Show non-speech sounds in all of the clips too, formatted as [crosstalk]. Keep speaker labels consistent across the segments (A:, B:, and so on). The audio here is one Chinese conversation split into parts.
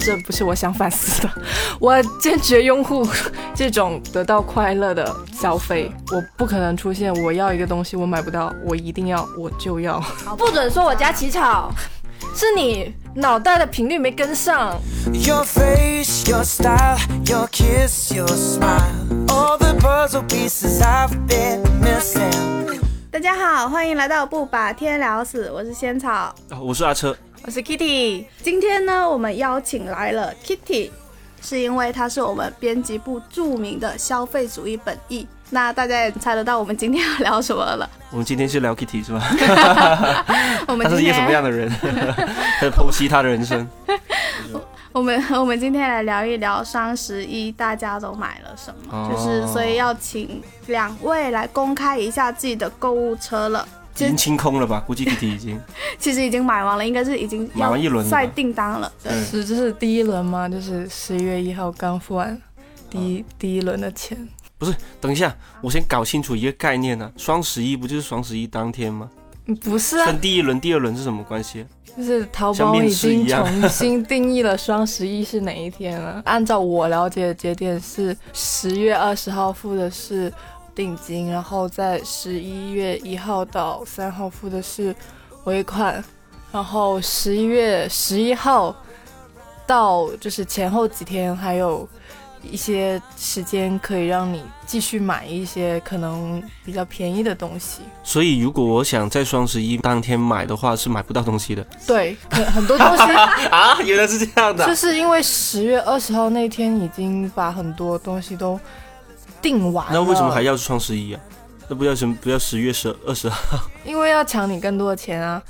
A: 这不是我想反思的。[laughs] 我坚决拥护 [laughs] 这种得到快乐的消费。我不可能出现我要一个东西我买不到，我一定要我就要。不准说我家起草，是你脑袋的频率没跟上。Your face, your style, your kiss, your smile, all the puzzle pieces I've been missing. 大家好，欢迎来到不把天聊死，我是仙草，
B: 我是阿车。
A: 我是 Kitty，今天呢，我们邀请来了 Kitty，是因为她是我们编辑部著名的消费主义本意。那大家也猜得到我们今天要聊什么了？
B: 我们今天是聊 Kitty 是吧？[laughs]
A: 我们
B: 他是一个什么样的人？[laughs] 在剖析他的人生。[laughs]
A: 我们我们今天来聊一聊双十一大家都买了什么，就是所以要请两位来公开一下自己的购物车了。
B: 已经清空了吧？[laughs] 估计 Kitty 已经，[laughs]
A: 其实已经买完了，应该是已经
B: 买完一轮
A: 晒订单了。
C: 是，这是第一轮吗？就是十一月一号刚付完第一第一轮的钱。
B: 不是，等一下，我先搞清楚一个概念呢。双十一不就是双十一当天吗？
C: 不是啊。
B: 跟第一轮、第二轮是什么关系？
C: 就是淘宝已经重新定义了双十一是哪一天了。按照我了解的节点是十月二十号付的是。定金，然后在十一月一号到三号付的是尾款，然后十一月十一号到就是前后几天还有一些时间可以让你继续买一些可能比较便宜的东西。
B: 所以如果我想在双十一当天买的话，是买不到东西的。
C: 对，很很多东西 [laughs]
B: 啊，原来是这样的。
C: 就是因为十月二十号那天已经把很多东西都。定完，
B: 那为什么还要双十一啊？那不要什么不要十月十二十号？[laughs]
C: 因为要抢你更多的钱啊！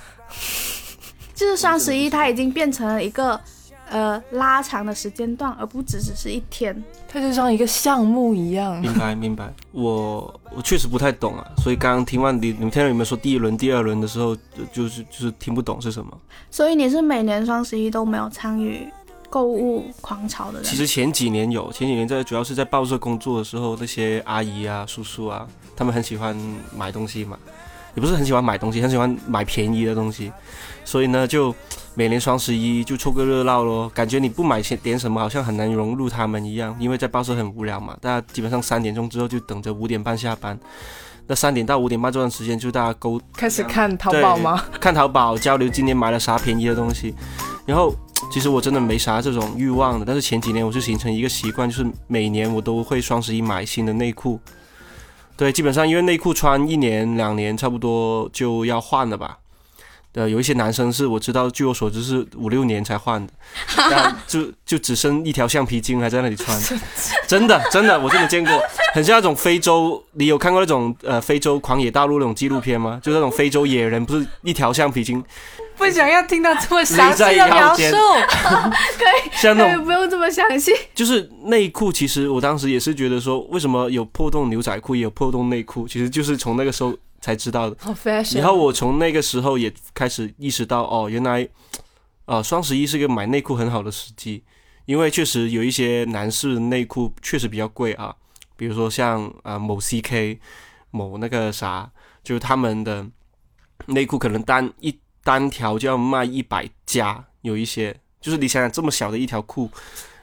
C: [laughs]
A: 就是双十一，它已经变成了一个呃拉长的时间段，而不只只是一天，
C: 它就像一个项目一样。
B: 明白明白，我我确实不太懂啊，所以刚刚听完你你们听到有没有说第一轮第二轮的时候，就是就是听不懂是什么？
A: 所以你是每年双十一都没有参与？购物狂潮的人，
B: 其实前几年有，前几年在主要是在报社工作的时候，那些阿姨啊、叔叔啊，他们很喜欢买东西嘛，也不是很喜欢买东西，很喜欢买便宜的东西，所以呢，就每年双十一就凑个热闹咯。感觉你不买些点什么，好像很难融入他们一样，因为在报社很无聊嘛，大家基本上三点钟之后就等着五点半下班，那三点到五点半这段时间就大家沟
C: 开始看淘宝吗？
B: 看淘宝交流今天买了啥便宜的东西，然后。其实我真的没啥这种欲望的，但是前几年我是形成一个习惯，就是每年我都会双十一买新的内裤。对，基本上因为内裤穿一年两年差不多就要换了吧。呃，有一些男生是我知道，据我所知是五六年才换的，就就只剩一条橡皮筋还在那里穿。[laughs] 真的真的，我真的见过，很像那种非洲。你有看过那种呃非洲狂野大陆那种纪录片吗？就那种非洲野人，不是一条橡皮筋。
A: 不想要听到这么详细的 [laughs] 描述，[laughs] 可以，
B: 像那种
A: 不用这么详细。
B: 就是内裤，其实我当时也是觉得说，为什么有破洞牛仔裤也有破洞内裤，其实就是从那个时候才知道的。
C: 好 fashion。
B: 然后我从那个时候也开始意识到，哦，原来，呃，双十一是个买内裤很好的时机，因为确实有一些男士内裤确实比较贵啊，比如说像啊某 CK，某那个啥，就是他们的内裤可能单一。单条就要卖一百加，有一些就是你想想这么小的一条裤，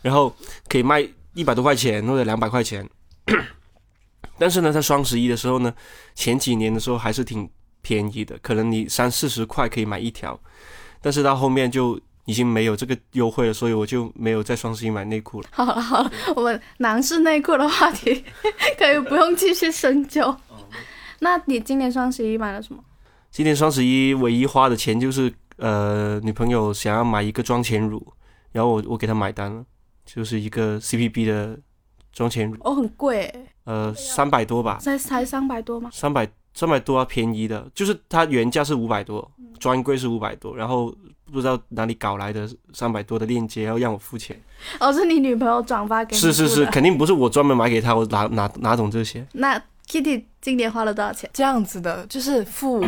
B: 然后可以卖一百多块钱或者两百块钱。[clears throat] 但是呢，在双十一的时候呢，前几年的时候还是挺便宜的，可能你三四十块可以买一条。但是到后面就已经没有这个优惠了，所以我就没有在双十一买内裤了。[laughs]
A: 好了好了，我们男士内裤的话题 [laughs] 可以不用继续深究。那你今年双十一买了什么？
B: 今年双十一唯一花的钱就是呃，女朋友想要买一个妆前乳，然后我我给她买单了，就是一个 CPB 的妆前乳。
A: 哦，很贵。
B: 呃，三百多吧。
A: 才才三百多吗？
B: 三百三百多啊，便宜的，就是它原价是五百多，专柜是五百多，然后不知道哪里搞来的三百多的链接，要让我付钱。
A: 哦，是你女朋友转发给你？
B: 是是是，肯定不是我专门买给她，我哪哪哪懂这些？
A: 那 Kitty 今年花了多少钱？
C: 这样子的，就是付。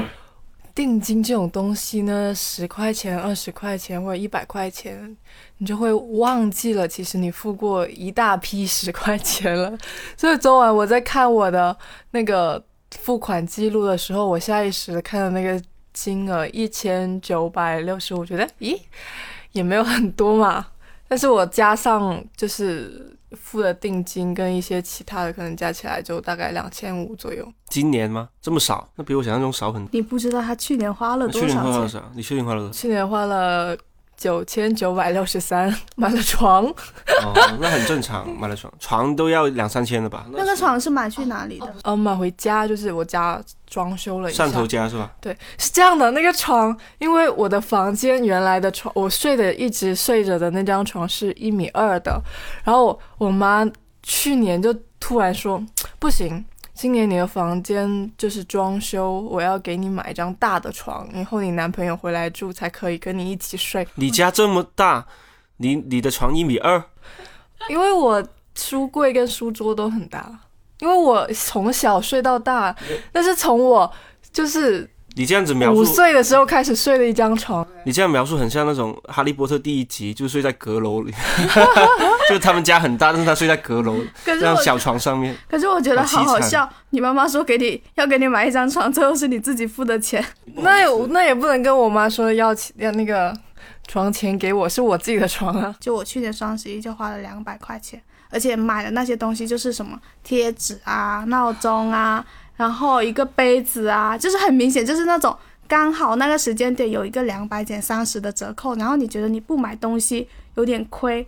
C: 定金这种东西呢，十块钱、二十块钱或者一百块钱，你就会忘记了，其实你付过一大批 [laughs] 十块钱了。所以昨晚我在看我的那个付款记录的时候，我下意识的看到那个金额一千九百六十五，觉得咦，也没有很多嘛。但是我加上就是付的定金跟一些其他的，可能加起来就大概两千五左右。
B: 今年吗？这么少？那比我想象中少很多。
D: 你不知道他去年花了多少钱？去
B: 年花了多少？你去年花了多少？
C: 去年花了。九千九百六十三买了床，
B: 哦，那很正常，买了床，床都要两三千的吧？
D: 那个床是买去哪里的？
C: 呃，买回家，就是我家装修了一
B: 下。汕头家是吧？
C: 对，是这样的。那个床，因为我的房间原来的床，我睡的一直睡着的那张床是一米二的，然后我妈去年就突然说不行。今年你的房间就是装修，我要给你买一张大的床，以后你男朋友回来住才可以跟你一起睡。
B: 你家这么大，你你的床一米二？
C: 因为我书柜跟书桌都很大，因为我从小睡到大，但是从我就是。
B: 你这样子描述，
C: 五岁的时候开始睡了一张床。
B: 你这样描述很像那种《哈利波特》第一集，就睡在阁楼里，[laughs] 就他们家很大，但是他睡在阁楼这样小床上面。
D: 可是我觉得好好笑，你妈妈说给你要给你买一张床，最后是你自己付的钱。
C: 那也那也不能跟我妈说要要那个床钱给我，是我自己的床啊。
D: 就我去年双十一就花了两百块钱，而且买的那些东西就是什么贴纸啊、闹钟啊。然后一个杯子啊，就是很明显，就是那种刚好那个时间点有一个两百减三十的折扣，然后你觉得你不买东西有点亏，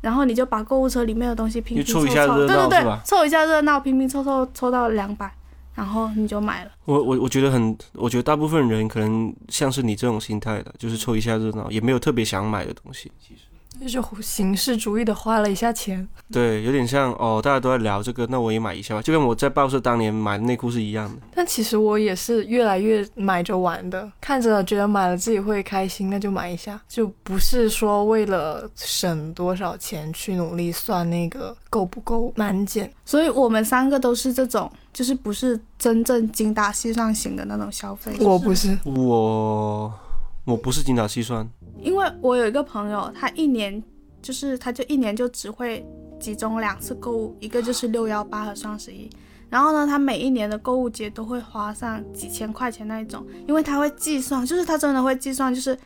D: 然后你就把购物车里面的东西拼拼凑凑，对对对，凑一下热闹，拼拼凑凑凑到两百，然后你就买了。
B: 我我我觉得很，我觉得大部分人可能像是你这种心态的，就是凑一下热闹，也没有特别想买的东西，其实。
C: 就是形式主义的花了一下钱，
B: 对，有点像哦，大家都在聊这个，那我也买一下吧，就跟我在报社当年买的内裤是一样的。
C: 但其实我也是越来越买着玩的，看着觉得买了自己会开心，那就买一下，就不是说为了省多少钱去努力算那个够不够满减。
D: 所以我们三个都是这种，就是不是真正精打细算型的那种消费。
C: 我不是，
B: 我我不是精打细算。
D: 因为我有一个朋友，他一年就是他就一年就只会集中两次购物，一个就是六幺八和双十一。然后呢，他每一年的购物节都会花上几千块钱那一种，因为他会计算，就是他真的会计算，就是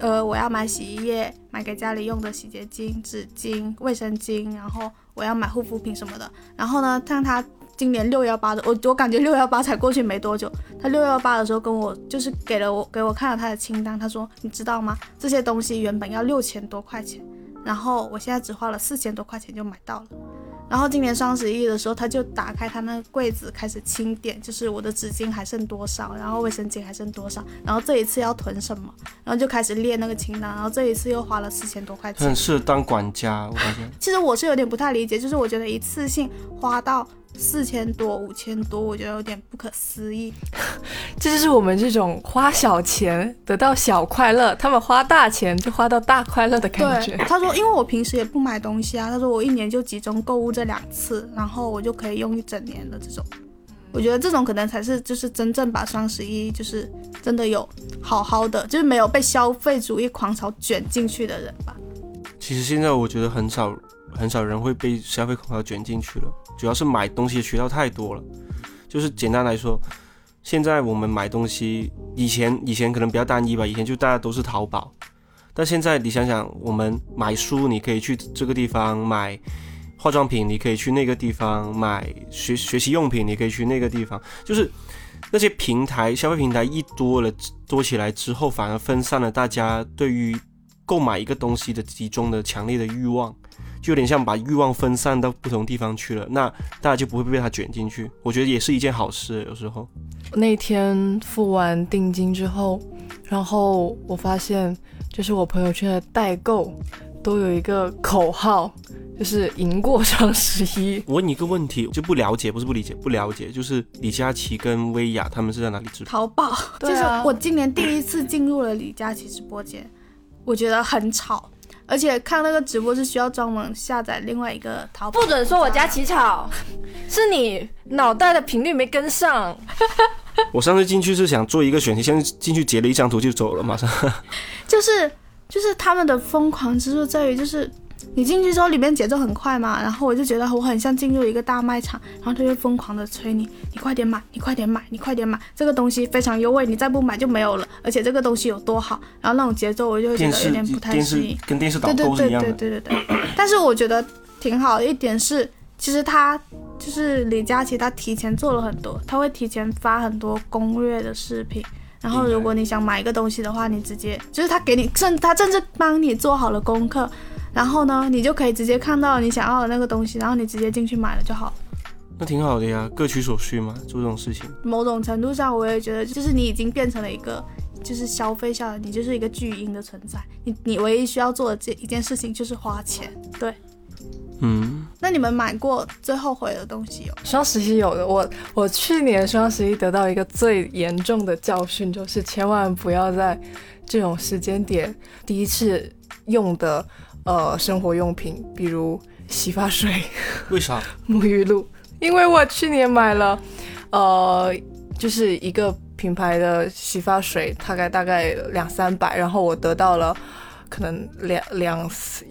D: 呃我要买洗衣液，买给家里用的洗洁精、纸巾、卫生巾，然后我要买护肤品什么的。然后呢，像他。今年六幺八的，我我感觉六幺八才过去没多久，他六幺八的时候跟我就是给了我给我看了他的清单，他说你知道吗？这些东西原本要六千多块钱，然后我现在只花了四千多块钱就买到了。然后今年双十一的时候，他就打开他那个柜子开始清点，就是我的纸巾还剩多少，然后卫生巾还剩多少，然后这一次要囤什么，然后就开始列那个清单，然后这一次又花了四千多块钱。
B: 很适合当管家，我发现。[laughs]
D: 其实我是有点不太理解，就是我觉得一次性花到。四千多、五千多，我觉得有点不可思议。[laughs]
C: 这就是我们这种花小钱得到小快乐，他们花大钱就花到大快乐的感觉。[laughs]
D: 他说，因为我平时也不买东西啊，他说我一年就集中购物这两次，然后我就可以用一整年的这种。我觉得这种可能才是就是真正把双十一就是真的有好好的，就是没有被消费主义狂潮卷进去的人吧。
B: 其实现在我觉得很少很少人会被消费狂潮卷进去了。主要是买东西的渠道太多了，就是简单来说，现在我们买东西，以前以前可能比较单一吧，以前就大家都是淘宝，但现在你想想，我们买书你可以去这个地方买，化妆品你可以去那个地方买，学学习用品你可以去那个地方，就是那些平台消费平台一多了多起来之后，反而分散了大家对于购买一个东西的集中的强烈的欲望。就有点像把欲望分散到不同地方去了，那大家就不会被它卷进去。我觉得也是一件好事。有时候
C: 那天付完定金之后，然后我发现，就是我朋友圈的代购都有一个口号，就是赢过双十一。
B: 我问你一个问题，就不了解，不是不理解，不了解，就是李佳琦跟薇娅他们是在哪里直播？
D: 淘宝。就是我今年第一次进入了李佳琦直播间，我觉得很吵。而且看那个直播是需要专门下载另外一个淘宝。
A: 不准说我家起草，[laughs] 是你脑袋的频率没跟上。[laughs]
B: 我上次进去是想做一个选题，现在进去截了一张图就走了，马上。[laughs]
D: 就是就是他们的疯狂之处在于，就是你进去之后里面节奏很快嘛，然后我就觉得我很像进入一个大卖场，然后他就疯狂的催你，你快点买，你快点买，你快点买，这个东西非常优惠，你再不买就没有了，而且这个东西有多好，然后那种节奏我就会觉得有点不太适应，
B: 跟电视导购是一样
D: 的。对对对对对，[coughs] 但是我觉得挺好的一点是，其实他就是李佳琦，他提前做了很多，他会提前发很多攻略的视频。然后，如果你想买一个东西的话，你直接就是他给你甚他甚至帮你做好了功课，然后呢，你就可以直接看到你想要的那个东西，然后你直接进去买了就好。
B: 那挺好的呀，各取所需嘛，做这种事情。
D: 某种程度上，我也觉得，就是你已经变成了一个，就是消费下来，你就是一个巨婴的存在。你你唯一需要做的这一件事情就是花钱，对。
B: 嗯，
D: 那你们买过最后悔的东西有？
C: 双十一有的，我我去年双十一得到一个最严重的教训，就是千万不要在这种时间点第一次用的呃生活用品，比如洗发水。[laughs]
B: 为啥？[laughs]
C: 沐浴露。因为我去年买了，呃，就是一个品牌的洗发水，大概大概两三百，然后我得到了。可能两两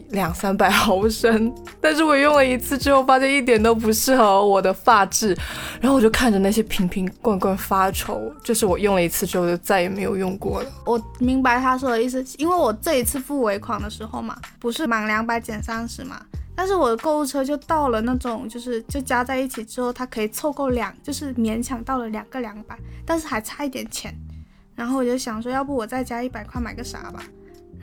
C: 两三百毫升，但是我用了一次之后，发现一点都不适合我的发质，然后我就看着那些瓶瓶罐罐发愁，就是我用了一次之后就再也没有用过了。
D: 我明白他说的意思，因为我这一次付尾款的时候嘛，不是满两百减三十嘛，但是我的购物车就到了那种，就是就加在一起之后，它可以凑够两，就是勉强到了两个两百，但是还差一点钱，然后我就想说，要不我再加一百块买个啥吧。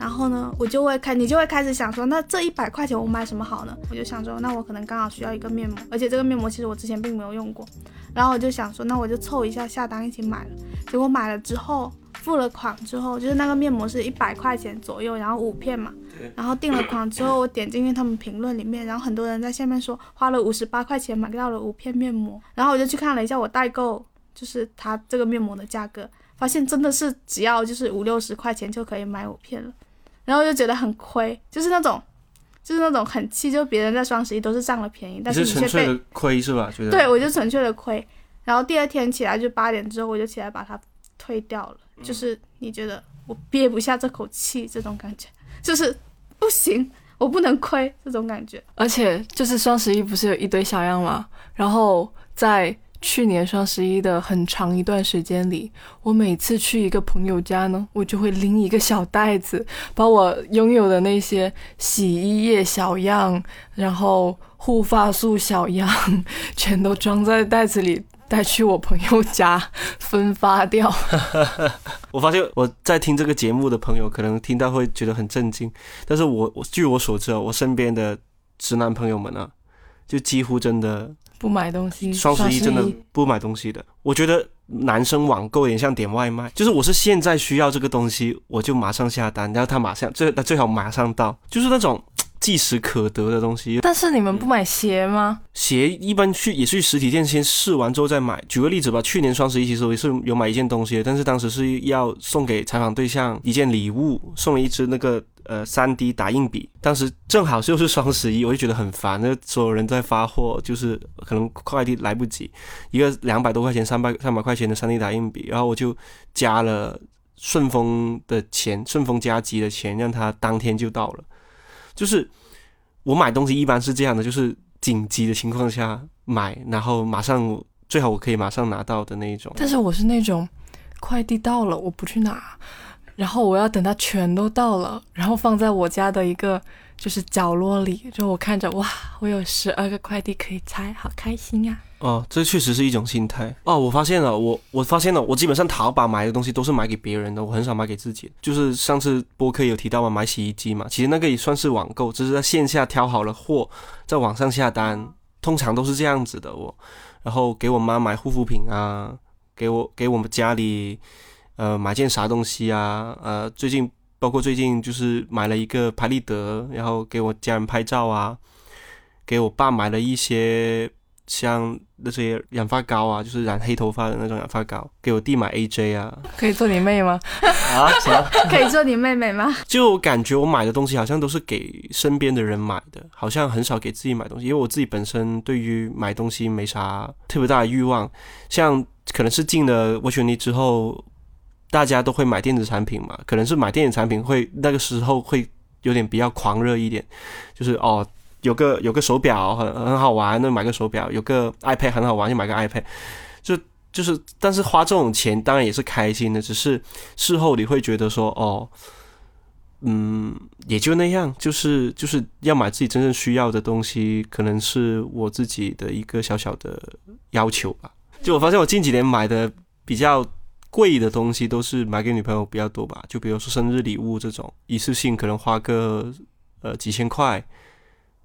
D: 然后呢，我就会开，你就会开始想说，那这一百块钱我买什么好呢？我就想说，那我可能刚好需要一个面膜，而且这个面膜其实我之前并没有用过。然后我就想说，那我就凑一下下单一起买了。结果买了之后，付了款之后，就是那个面膜是一百块钱左右，然后五片嘛。然后订了款之后，[coughs] 我点进去他们评论里面，然后很多人在下面说花了五十八块钱买到了五片面膜。然后我就去看了一下我代购，就是它这个面膜的价格，发现真的是只要就是五六十块钱就可以买五片了。然后就觉得很亏，就是那种，就是那种很气，就别人在双十一都是占了便宜，但是
B: 你纯粹的亏是吧？觉得
D: 对，我就纯粹的亏。然后第二天起来就八点之后，我就起来把它退掉了。就是你觉得我憋不下这口气，这种感觉就是不行，我不能亏这种感觉。
C: 而且就是双十一不是有一堆小样吗？然后在。去年双十一的很长一段时间里，我每次去一个朋友家呢，我就会拎一个小袋子，把我拥有的那些洗衣液小样，然后护发素小样，全都装在袋子里带去我朋友家分发掉。
B: 我发现我在听这个节目的朋友可能听到会觉得很震惊，但是我我据我所知啊，我身边的直男朋友们啊，就几乎真的。
C: 不买东西，
B: 双十一真的不买东西的。我觉得男生网购有点像点外卖，就是我是现在需要这个东西，我就马上下单，然后他马上最最好马上到，就是那种即时可得的东西。
C: 但是你们不买鞋吗？
B: 鞋一般去也去实体店先试完之后再买。举个例子吧，去年双十一其实我也是有买一件东西，但是当时是要送给采访对象一件礼物，送了一只那个。呃，三 D 打印笔，当时正好就是双十一，我就觉得很烦，那所有人在发货，就是可能快递来不及，一个两百多块钱、三百三百块钱的三 D 打印笔，然后我就加了顺丰的钱，顺丰加急的钱，让他当天就到了。就是我买东西一般是这样的，就是紧急的情况下买，然后马上最好我可以马上拿到的那一种。
C: 但是我是那种快递到了我不去拿。然后我要等它全都到了，然后放在我家的一个就是角落里，就我看着哇，我有十二个快递可以拆，好开心呀！
B: 哦，这确实是一种心态哦。我发现了，我我发现了，我基本上淘宝买的东西都是买给别人的，我很少买给自己。就是上次播客有提到嘛，买洗衣机嘛，其实那个也算是网购，只是在线下挑好了货，在网上下单，通常都是这样子的。我然后给我妈买护肤品啊，给我给我们家里。呃，买件啥东西啊？呃，最近包括最近就是买了一个拍立得，然后给我家人拍照啊，给我爸买了一些像那些染发膏啊，就是染黑头发的那种染发膏。给我弟买 AJ 啊，
C: 可以做你妹吗？
B: 啊，啥？[laughs]
D: 可以做你妹妹吗？
B: 就感觉我买的东西好像都是给身边的人买的，好像很少给自己买东西，因为我自己本身对于买东西没啥特别大的欲望。像可能是进了维权利之后。大家都会买电子产品嘛？可能是买电子产品会那个时候会有点比较狂热一点，就是哦，有个有个手表很很好玩，那买个手表；有个 iPad 很好玩，就买个 iPad。就就是，但是花这种钱当然也是开心的，只是事后你会觉得说，哦，嗯，也就那样，就是就是要买自己真正需要的东西，可能是我自己的一个小小的要求吧。就我发现，我近几年买的比较贵的东西，都是买给女朋友比较多吧。就比如说生日礼物这种，一次性可能花个呃几千块，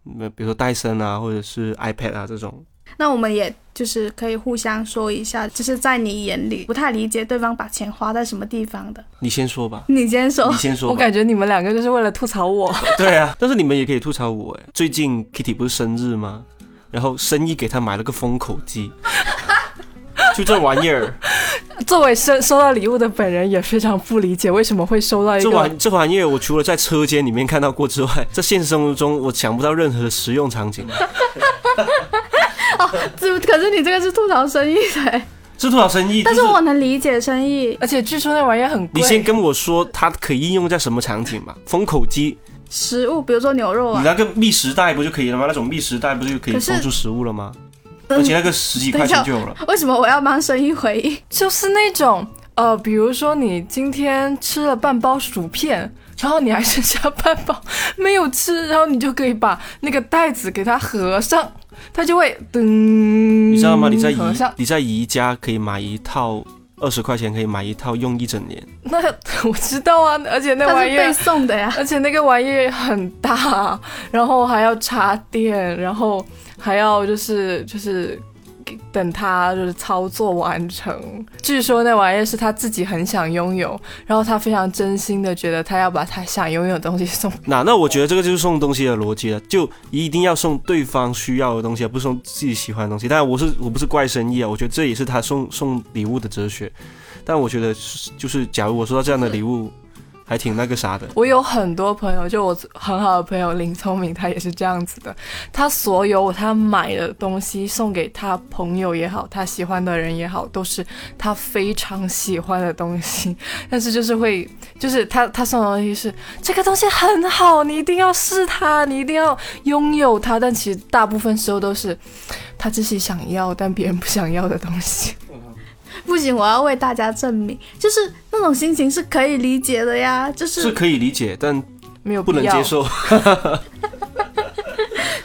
B: 那比如说戴森啊，或者是 iPad 啊这种。
D: 那我们也就是可以互相说一下，就是在你眼里不太理解对方把钱花在什么地方的。
B: 你先说吧。
D: 你先说。
B: 你先说。
C: 我感觉你们两个就是为了吐槽我。[laughs]
B: 对啊，但是你们也可以吐槽我哎。最近 Kitty 不是生日吗？然后生意给他买了个封口机，[laughs] 就这玩意儿。[laughs]
C: 作为收收到礼物的本人也非常不理解 [laughs] 为什么会收到一个
B: 这玩这玩意儿。我除了在车间里面看到过之外，在现实生活中我想不到任何的实用场景。[laughs]
D: 哦，这可是你这个是吐槽生意的，
B: 是吐槽生意，
D: 但是我能理解生意，
C: 而且据说那玩意很贵。
B: 你先跟我说它可以应用在什么场景吧？封口机，
D: 食物，比如说牛肉啊，
B: 你那个密食袋不就可以了吗？那种密食袋不就可以封住食物了吗？而且那个十几块钱就有了。
D: 为什么我要帮生意回应？
C: 就是那种呃，比如说你今天吃了半包薯片，然后你还剩下半包没有吃，然后你就可以把那个袋子给它合上。它就会噔，
B: 你知道吗？你在宜你在宜家可以买一套二十块钱可以买一套用一整年。
C: 那我知道啊，而且那玩意
D: 儿送的呀，
C: 而且那个玩意儿很大，然后还要插电，然后还要就是就是。等他就是操作完成，据说那玩意是他自己很想拥有，然后他非常真心的觉得他要把他想拥有的东西送。[laughs]
B: 那那我觉得这个就是送东西的逻辑了，就一定要送对方需要的东西，而不是送自己喜欢的东西。但我是我不是怪生意啊，我觉得这也是他送送礼物的哲学。但我觉得就是假如我收到这样的礼物。还挺那个啥的。
C: 我有很多朋友，就我很好的朋友林聪明，他也是这样子的。他所有他买的东西送给他朋友也好，他喜欢的人也好，都是他非常喜欢的东西。[laughs] 但是就是会，就是他他送的东西是这个东西很好，你一定要试它，你一定要拥有它。但其实大部分时候都是他自己想要但别人不想要的东西。
D: 不行，我要为大家证明，就是那种心情是可以理解的呀，就是
B: 是可以理解，但
C: 没有
B: 不能接受。[laughs]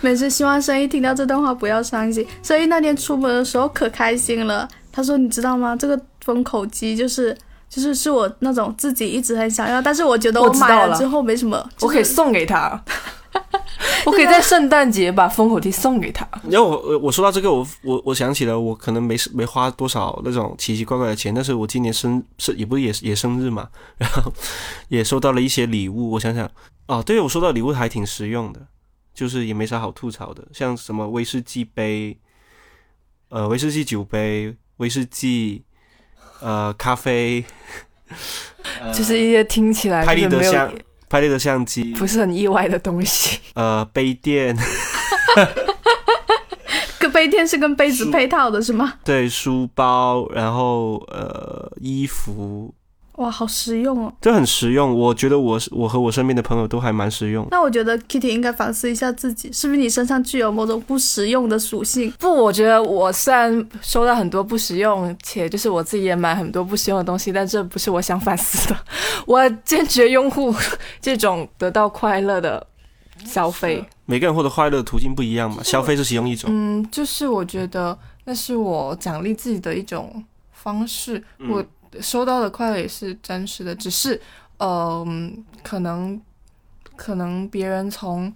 D: 每次希望生意听到这段话不要伤心。生意那天出门的时候可开心了，他说：“你知道吗？这个封口机就是就是是我那种自己一直很想要，但是我觉得我买了之后没什么，
C: 我可以送给他。” [laughs] 我可以在圣诞节把封口贴送给他。
B: 然后我我说到这个，我我我想起了，我可能没没花多少那种奇奇怪怪的钱，但是我今年生是也不是也也生日嘛，然后也收到了一些礼物。我想想，哦，对我收到礼物还挺实用的，就是也没啥好吐槽的，像什么威士忌杯，呃，威士忌酒杯，威士忌，呃，咖啡，
C: 就是一些听起来
B: 拍立得箱。拍立得相机
C: 不是很意外的东西。
B: 呃，杯垫，
D: 跟 [laughs] 杯垫是跟杯子配套的是吗？
B: 对，书包，然后呃，衣服。
D: 哇，好实用哦！
B: 这很实用，我觉得我我和我身边的朋友都还蛮实用。
D: 那我觉得 Kitty 应该反思一下自己，是不是你身上具有某种不实用的属性？
C: 不，我觉得我虽然收到很多不实用，且就是我自己也买很多不实用的东西，但这不是我想反思的。[laughs] 我坚决拥护这种得到快乐的消费。
B: 每个人获得快乐的途径不一样嘛，消费是其中一种。
C: 嗯，就是我觉得那是我奖励自己的一种方式。我。收到的快乐也是真实的，只是，嗯，可能，可能别人从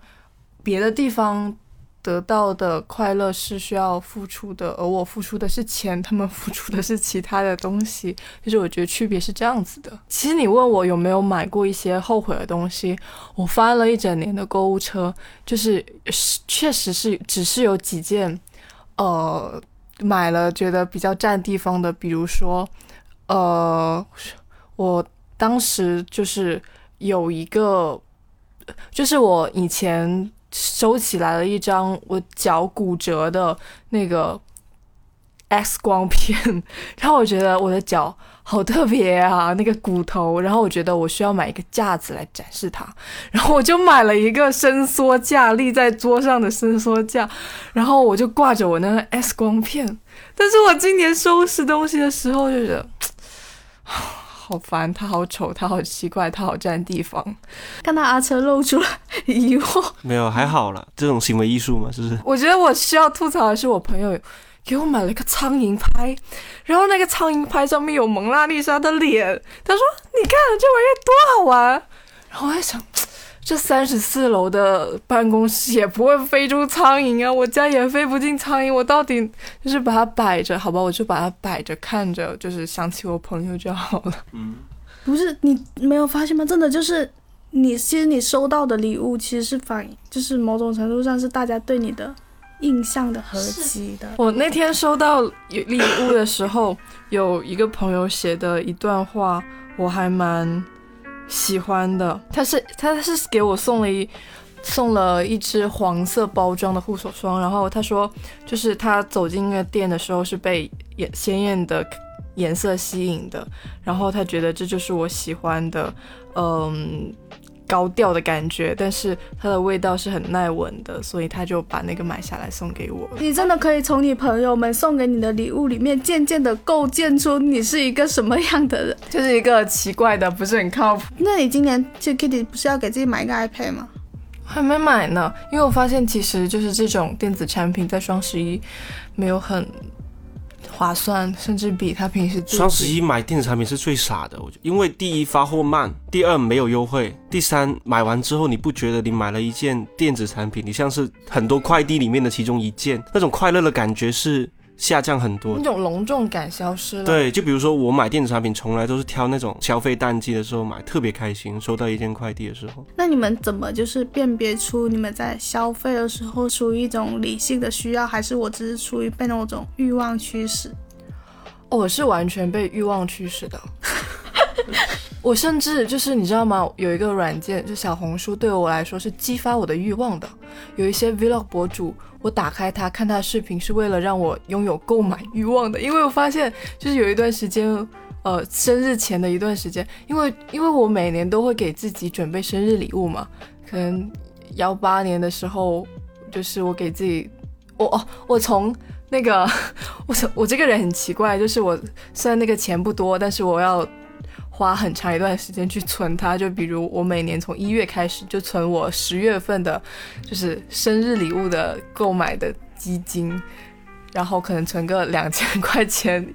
C: 别的地方得到的快乐是需要付出的，而我付出的是钱，他们付出的是其他的东西。就是我觉得区别是这样子的。其实你问我有没有买过一些后悔的东西，我翻了一整年的购物车，就是确实是只是有几件，呃，买了觉得比较占地方的，比如说。呃，我当时就是有一个，就是我以前收起来了一张我脚骨折的那个 X 光片，然后我觉得我的脚好特别啊，那个骨头。然后我觉得我需要买一个架子来展示它，然后我就买了一个伸缩架，立在桌上的伸缩架，然后我就挂着我那个 X 光片。但是我今年收拾东西的时候就觉得。[laughs] 好烦，他好丑，他好奇怪，他好占地方。
D: 看到阿车露出了疑惑，
B: 没有，还好了，这种行为艺术嘛，是不是？
C: 我觉得我需要吐槽的是，我朋友给我买了一个苍蝇拍，然后那个苍蝇拍上面有蒙娜丽莎的脸，他说：“你看这玩意儿多好玩。”然后我在想。这三十四楼的办公室也不会飞出苍蝇啊，我家也飞不进苍蝇，我到底就是把它摆着，好吧，我就把它摆着看着，就是想起我朋友就好了。嗯，
D: 不是你没有发现吗？真的就是你，其实你收到的礼物其实是反，就是某种程度上是大家对你的印象的合集的。
C: 我那天收到礼物的时候，有一个朋友写的一段话，我还蛮。喜欢的，他是他是给我送了一送了一支黄色包装的护手霜，然后他说，就是他走进那个店的时候是被颜鲜艳的颜色吸引的，然后他觉得这就是我喜欢的，嗯。高调的感觉，但是它的味道是很耐闻的，所以他就把那个买下来送给我。
D: 你真的可以从你朋友们送给你的礼物里面，渐渐的构建出你是一个什么样的人，
C: 就是一个奇怪的，不是很靠谱。
D: 那你今年去 Kitty 不是要给自己买一个 iPad 吗？
C: 还没买呢，因为我发现其实就是这种电子产品在双十一没有很。划算，甚至比他平时
B: 双十一买电子产品是最傻的，我觉得，因为第一发货慢，第二没有优惠，第三买完之后你不觉得你买了一件电子产品，你像是很多快递里面的其中一件，那种快乐的感觉是。下降很多，
C: 那种隆重感消失了。
B: 对，就比如说我买电子产品，从来都是挑那种消费淡季的时候买，特别开心。收到一件快递的时候，
D: 那你们怎么就是辨别出你们在消费的时候属于一种理性的需要，还是我只是出于被那种欲望驱使？
C: 我是完全被欲望驱使的。[laughs] 我甚至就是你知道吗？有一个软件，就小红书，对我来说是激发我的欲望的。有一些 vlog 博主。我打开他看它视频是为了让我拥有购买欲望的，因为我发现就是有一段时间，呃，生日前的一段时间，因为因为我每年都会给自己准备生日礼物嘛，可能幺八年的时候，就是我给自己，我哦，我从那个，[laughs] 我从我这个人很奇怪，就是我虽然那个钱不多，但是我要。花很长一段时间去存它，就比如我每年从一月开始就存我十月份的，就是生日礼物的购买的基金，然后可能存个两千块钱，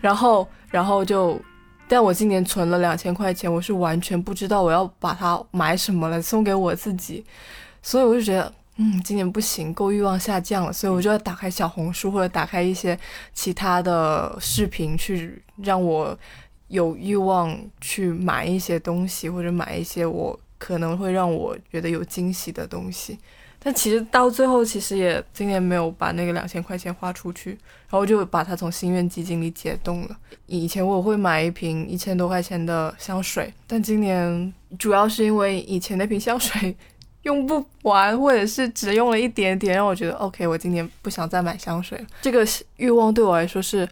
C: 然后然后就，但我今年存了两千块钱，我是完全不知道我要把它买什么了，送给我自己，所以我就觉得，嗯，今年不行，购欲望下降了，所以我就要打开小红书或者打开一些其他的视频去让我。有欲望去买一些东西，或者买一些我可能会让我觉得有惊喜的东西，但其实到最后，其实也今年没有把那个两千块钱花出去，然后就把它从心愿基金里解冻了。以前我会买一瓶一千多块钱的香水，但今年主要是因为以前那瓶香水 [laughs] 用不完，或者是只用了一点点，让我觉得 OK，我今年不想再买香水了。这个欲望对我来说是。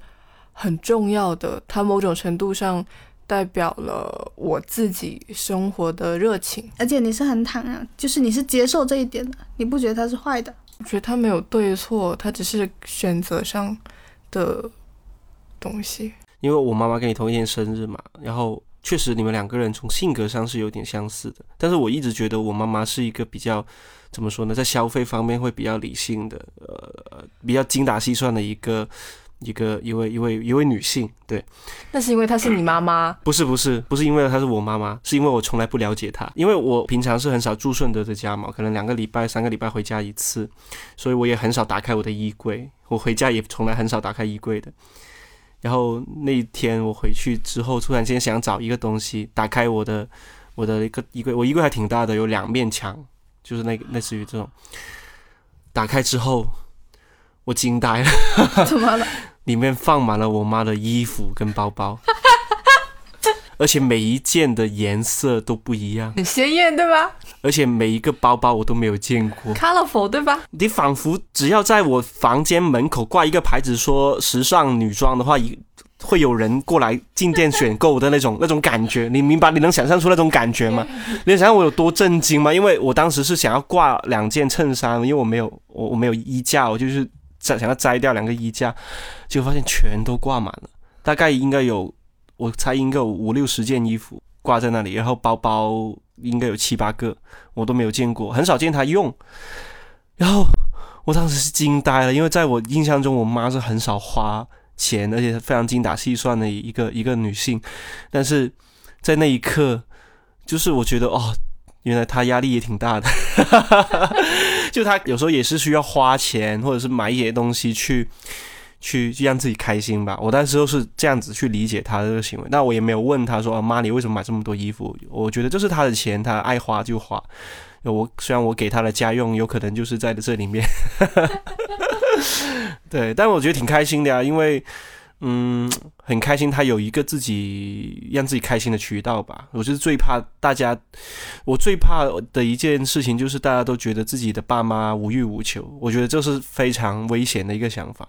C: 很重要的，它某种程度上代表了我自己生活的热情，
D: 而且你是很坦然，就是你是接受这一点的，你不觉得它是坏的？
C: 我觉得它没有对错，它只是选择上的东西。
B: 因为我妈妈跟你同一天生日嘛，然后确实你们两个人从性格上是有点相似的，但是我一直觉得我妈妈是一个比较怎么说呢，在消费方面会比较理性的，呃，比较精打细算的一个。一个一位一位一位女性，对，
C: 那是因为她是你妈妈？[coughs]
B: 不是不是不是因为她是我妈妈，是因为我从来不了解她，因为我平常是很少住顺德的家嘛，可能两个礼拜三个礼拜回家一次，所以我也很少打开我的衣柜，我回家也从来很少打开衣柜的。然后那一天我回去之后，突然间想找一个东西，打开我的我的一个衣柜，我衣柜还挺大的，有两面墙，就是那个类似于这种，打开之后。我惊呆了，[laughs]
D: 怎么了？
B: 里面放满了我妈的衣服跟包包，[laughs] 而且每一件的颜色都不一样，
C: 很鲜艳，对吧？
B: 而且每一个包包我都没有见过
C: ，colorful，对吧？
B: 你仿佛只要在我房间门口挂一个牌子说时尚女装的话，一会有人过来进店选购的那种 [laughs] 那种感觉，你明白？你能想象出那种感觉吗？你能想象我有多震惊吗？因为我当时是想要挂两件衬衫，因为我没有我我没有衣架，我就是想想要摘掉两个衣架，结果发现全都挂满了，大概应该有我猜应该有五六十件衣服挂在那里，然后包包应该有七八个，我都没有见过，很少见他用，然后。我当时是惊呆了，因为在我印象中，我妈是很少花钱，而且非常精打细算的一个一个女性。但是在那一刻，就是我觉得哦，原来她压力也挺大的。[laughs] 就她有时候也是需要花钱，或者是买一些东西去去让自己开心吧。我那时候是这样子去理解她的这个行为。那我也没有问她说：“啊，妈，你为什么买这么多衣服？”我觉得这是她的钱，她爱花就花。我虽然我给他的家用有可能就是在这里面，[laughs] 对，但我觉得挺开心的呀，因为嗯，很开心他有一个自己让自己开心的渠道吧。我就是最怕大家，我最怕的一件事情就是大家都觉得自己的爸妈无欲无求，我觉得这是非常危险的一个想法。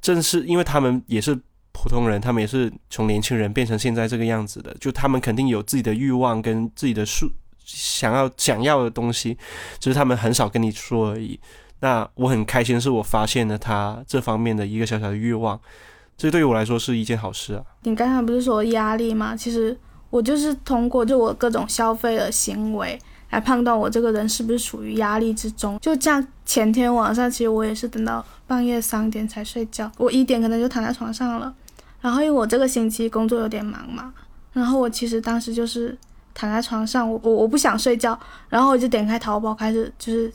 B: 正是因为他们也是普通人，他们也是从年轻人变成现在这个样子的，就他们肯定有自己的欲望跟自己的数。想要想要的东西，只是他们很少跟你说而已。那我很开心，是我发现了他这方面的一个小小的欲望，这对于我来说是一件好事啊。
D: 你刚才不是说压力吗？其实我就是通过就我各种消费的行为来判断我这个人是不是处于压力之中。就像前天晚上，其实我也是等到半夜三点才睡觉，我一点可能就躺在床上了。然后因为我这个星期工作有点忙嘛，然后我其实当时就是。躺在床上，我我我不想睡觉，然后我就点开淘宝，开始就是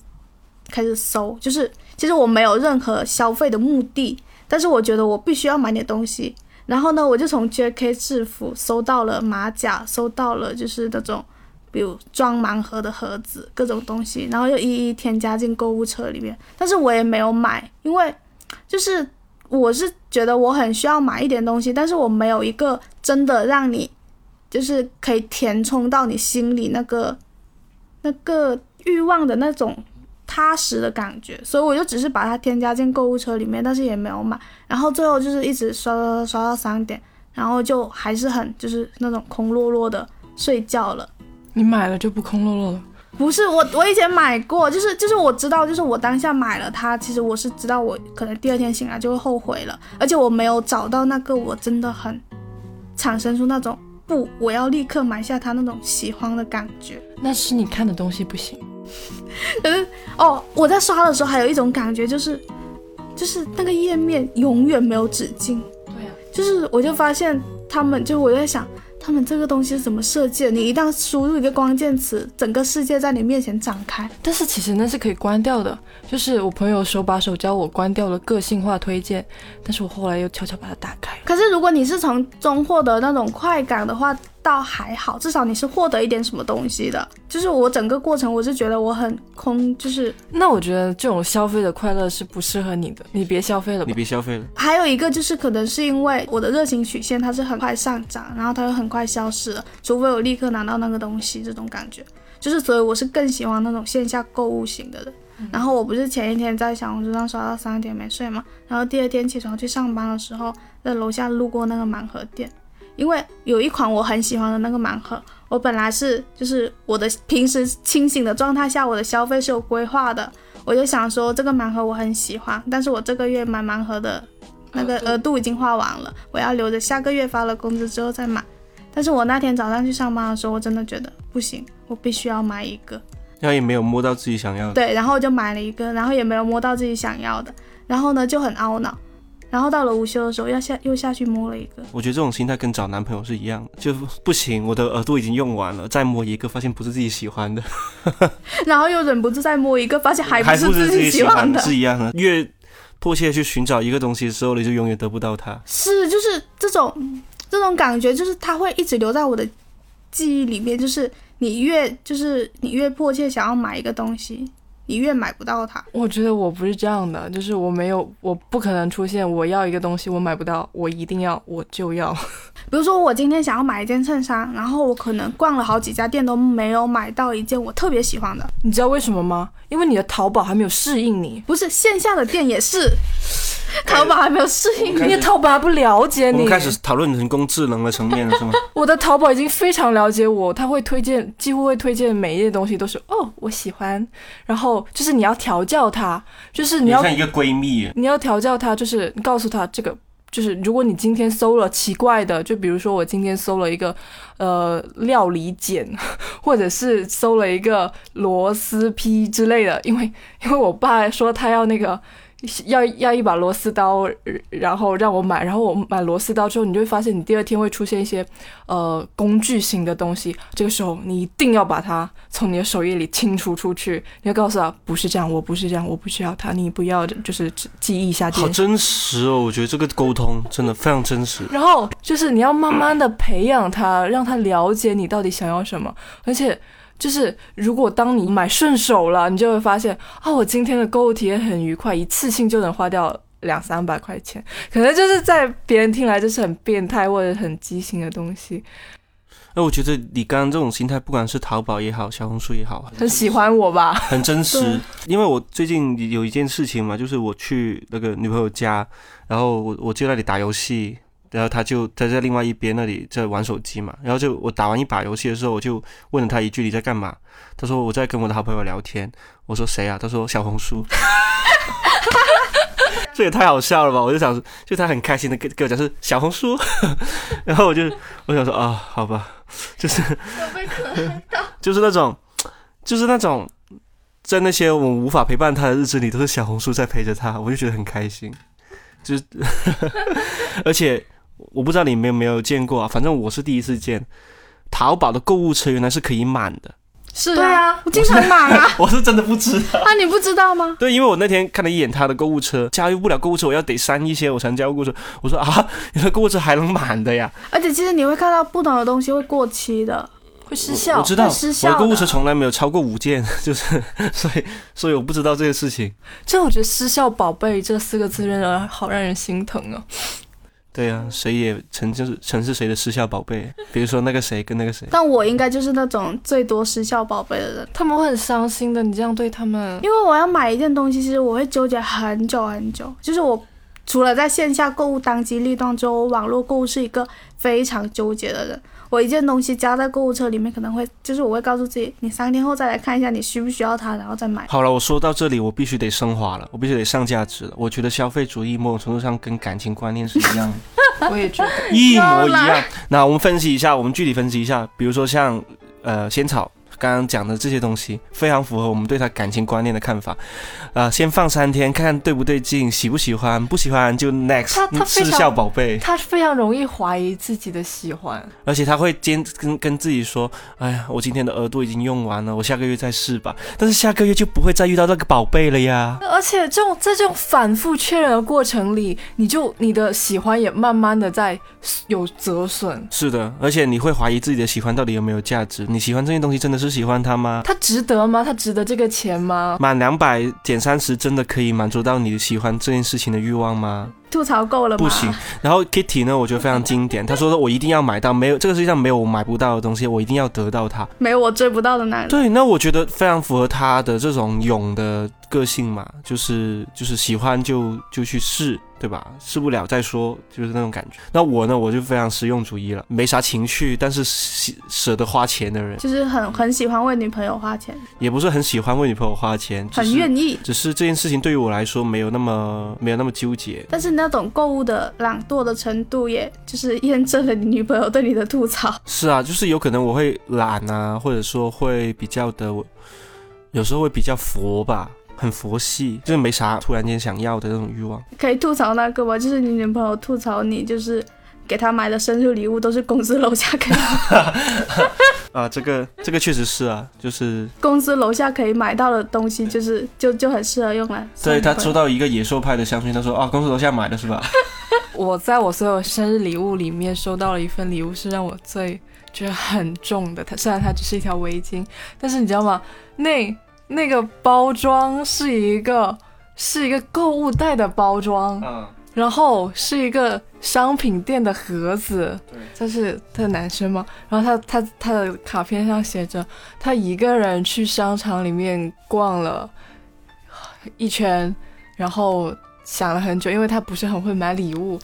D: 开始搜，就是其实我没有任何消费的目的，但是我觉得我必须要买点东西，然后呢，我就从 JK 制服搜到了马甲，搜到了就是那种比如装盲盒的盒子，各种东西，然后又一一添加进购物车里面，但是我也没有买，因为就是我是觉得我很需要买一点东西，但是我没有一个真的让你。就是可以填充到你心里那个那个欲望的那种踏实的感觉，所以我就只是把它添加进购物车里面，但是也没有买。然后最后就是一直刷刷刷刷到三点，然后就还是很就是那种空落落的睡觉了。
A: 你买了就不空落落了？
D: 不是我，我以前买过，就是就是我知道，就是我当下买了它，其实我是知道我可能第二天醒来就会后悔了，而且我没有找到那个我真的很产生出那种。不，我要立刻买下它那种喜欢的感觉。
A: 那是你看的东西不行。
D: 可 [laughs] 是哦，我在刷的时候还有一种感觉，就是就是那个页面永远没有止境。
A: 对啊，
D: 就是我就发现他们，就我在想。他们这个东西是怎么设计的？你一旦输入一个关键词，整个世界在你面前展开。
A: 但是其实那是可以关掉的，就是我朋友手把手教我关掉了个性化推荐，但是我后来又悄悄把它打开。
D: 可是如果你是从中获得那种快感的话。倒还好，至少你是获得一点什么东西的。就是我整个过程，我是觉得我很空。就是
A: 那我觉得这种消费的快乐是不适合你的，你别消费了。
B: 你别消费了。
D: 还有一个就是，可能是因为我的热情曲线它是很快上涨，然后它又很快消失了，除非我立刻拿到那个东西，这种感觉。就是所以我是更喜欢那种线下购物型的人。然后我不是前一天在小红书上刷到三点没睡嘛？然后第二天起床去上班的时候，在楼下路过那个盲盒店。因为有一款我很喜欢的那个盲盒，我本来是就是我的平时清醒的状态下，我的消费是有规划的，我就想说这个盲盒我很喜欢，但是我这个月买盲盒的那个额度已经花完了，我要留着下个月发了工资之后再买。但是我那天早上去上班的时候，我真的觉得不行，我必须要买一个。
B: 然后也没有摸到自己想要的。
D: 对，然后我就买了一个，然后也没有摸到自己想要的，然后呢就很懊恼。然后到了午休的时候，要下又下去摸了一个。
B: 我觉得这种心态跟找男朋友是一样的，就 [laughs] 不行，我的耳朵已经用完了，再摸一个，发现不是自己喜欢的，[laughs]
D: 然后又忍不住再摸一个，发现还
B: 不
D: 是自
B: 己
D: 喜欢的，
B: 是一样的。越迫切去寻找一个东西的时候，你就永远得不到它。
D: 是，就是这种这种感觉，就是它会一直留在我的记忆里面。就是你越就是你越迫切想要买一个东西。你越买不到它，
A: 我觉得我不是这样的，就是我没有，我不可能出现我要一个东西我买不到，我一定要我就要。[laughs]
D: 比如说我今天想要买一件衬衫，然后我可能逛了好几家店都没有买到一件我特别喜欢的，
A: 你知道为什么吗？因为你的淘宝还没有适应你，
D: 不是线下的店也是。[laughs] 淘宝还没有适应
C: 因为，淘宝还不了解你。
B: 我们开始讨论人工智能的层面了，是吗？
C: 我的淘宝已经非常了解我，他会推荐，几乎会推荐每一件东西都是哦，我喜欢。然后就是你要调教它，就是你要
B: 像一个闺蜜，
C: 你要调教它，就是你告诉他这个。就是如果你今天搜了奇怪的，就比如说我今天搜了一个，呃，料理剪，[laughs] 或者是搜了一个螺丝批之类的，因为因为我爸说他要那个。要要一把螺丝刀，然后让我买，然后我买螺丝刀之后，你就会发现你第二天会出现一些呃工具型的东西。这个时候你一定要把它从你的首页里清除出去。你要告诉他不是这样，我不是这样，我不需要它，你不要就是记忆一下。
B: 好真实哦，我觉得这个沟通真的非常真实。
C: 然后就是你要慢慢的培养他，让他了解你到底想要什么，而且。就是如果当你买顺手了，你就会发现啊，我今天的购物体验很愉快，一次性就能花掉两三百块钱，可能就是在别人听来就是很变态或者很畸形的东西。
B: 那我觉得你刚刚这种心态，不管是淘宝也好，小红书也好，
C: 很喜欢我吧？
B: 很真实。因为我最近有一件事情嘛，就是我去那个女朋友家，然后我我就那里打游戏。然后他就他在另外一边那里在玩手机嘛，然后就我打完一把游戏的时候，我就问了他一句你在干嘛？他说我在跟我的好朋友聊天。我说谁啊？他说小红书。[laughs] 这也太好笑了吧！我就想，就他很开心的跟跟我讲是小红书，[laughs] 然后我就我想说啊，好吧，就是 [laughs] 就是那种就是那种在那些我无法陪伴他的日子里，都是小红书在陪着他，我就觉得很开心，就是而且。我不知道你们有没有见过啊，反正我是第一次见，淘宝的购物车原来是可以满的。
D: 是啊，我经常满啊。[laughs] [laughs]
B: 我是真的不知道。
D: 啊，你不知道吗？
B: 对，因为我那天看了一眼他的购物车，加入不了购物车，我要得删一些我才能加入购物车。我说啊，你的购物车还能满的呀？
D: 而且其实你会看到不同的东西会过期的，
C: 会失效。
B: 我知道，
D: 失效。
B: 我的购物车从来没有超过五件，[laughs] 就是所以所以我不知道这个事情。
C: 这我觉得“失效宝贝”这四个字，真的好让人心疼啊。
B: 对呀，谁也曾就是曾是谁的失效宝贝，[laughs] 比如说那个谁跟那个谁。
D: 但我应该就是那种最多失效宝贝的人，
C: 他们会很伤心的。你这样对他们，
D: 因为我要买一件东西，其实我会纠结很久很久。就是我除了在线下购物当机立断之后，我网络购物是一个非常纠结的人。我一件东西加在购物车里面，可能会就是我会告诉自己，你三天后再来看一下你需不需要它，然后再买。
B: 好了，我说到这里，我必须得升华了，我必须得上价值了。我觉得消费主义某种程度上跟感情观念是一样
C: 的，[laughs] 我也觉得
B: 一模一样。那我们分析一下，我们具体分析一下，比如说像呃仙草。刚刚讲的这些东西非常符合我们对他感情观念的看法，啊，先放三天看看对不对劲，喜不喜欢，不喜欢就 next。
C: 他他
B: 失效宝贝，
C: 他非常容易怀疑自己的喜欢，
B: 而且他会坚跟跟自己说，哎呀，我今天的额度已经用完了，我下个月再试吧。但是下个月就不会再遇到那个宝贝了呀。
C: 而且这种在这种反复确认的过程里，你就你的喜欢也慢慢的在有折损。
B: 是的，而且你会怀疑自己的喜欢到底有没有价值？你喜欢这些东西真的是？是喜欢他吗？
C: 他值得吗？他值得这个钱吗？
B: 满两百减三十，真的可以满足到你喜欢这件事情的欲望吗？
D: 吐槽够了吗？
B: 不行。然后 Kitty 呢？我觉得非常经典。他说的：“我一定要买到，没有这个世界上没有我买不到的东西，我一定要得到它。
D: 没有我追不到的男人。”
B: 对，那我觉得非常符合他的这种勇的个性嘛，就是就是喜欢就就去试。对吧？试不了再说，就是那种感觉。那我呢，我就非常实用主义了，没啥情趣，但是舍舍得花钱的人，
D: 就是很很喜欢为女朋友花钱，
B: 也不是很喜欢为女朋友花钱，
D: 很愿意。
B: 只是这件事情对于我来说没有那么没有那么纠结。
D: 但是那种购物的懒惰的程度，也就是验证了你女朋友对你的吐槽。[laughs]
B: 是啊，就是有可能我会懒啊，或者说会比较的，有时候会比较佛吧。很佛系，就是没啥突然间想要的那种欲望。
D: 可以吐槽那个吗？就是你女朋友吐槽你，就是给她买的生日礼物都是公司楼下可以。[laughs]
B: 啊，这个这个确实是啊，就是 [laughs]
D: 公司楼下可以买到的东西，就是就就很适合用来。
B: 对他收到一个野兽派的香薰，他说啊，公司楼下买的是吧？[laughs]
C: 我在我所有生日礼物里面收到了一份礼物，是让我最觉得很重的。它虽然它只是一条围巾，但是你知道吗？那。那个包装是一个是一个购物袋的包装，嗯，然后是一个商品店的盒子，
B: 对，
C: 这是他的男生吗？然后他他他的卡片上写着他一个人去商场里面逛了一圈，然后想了很久，因为他不是很会买礼物。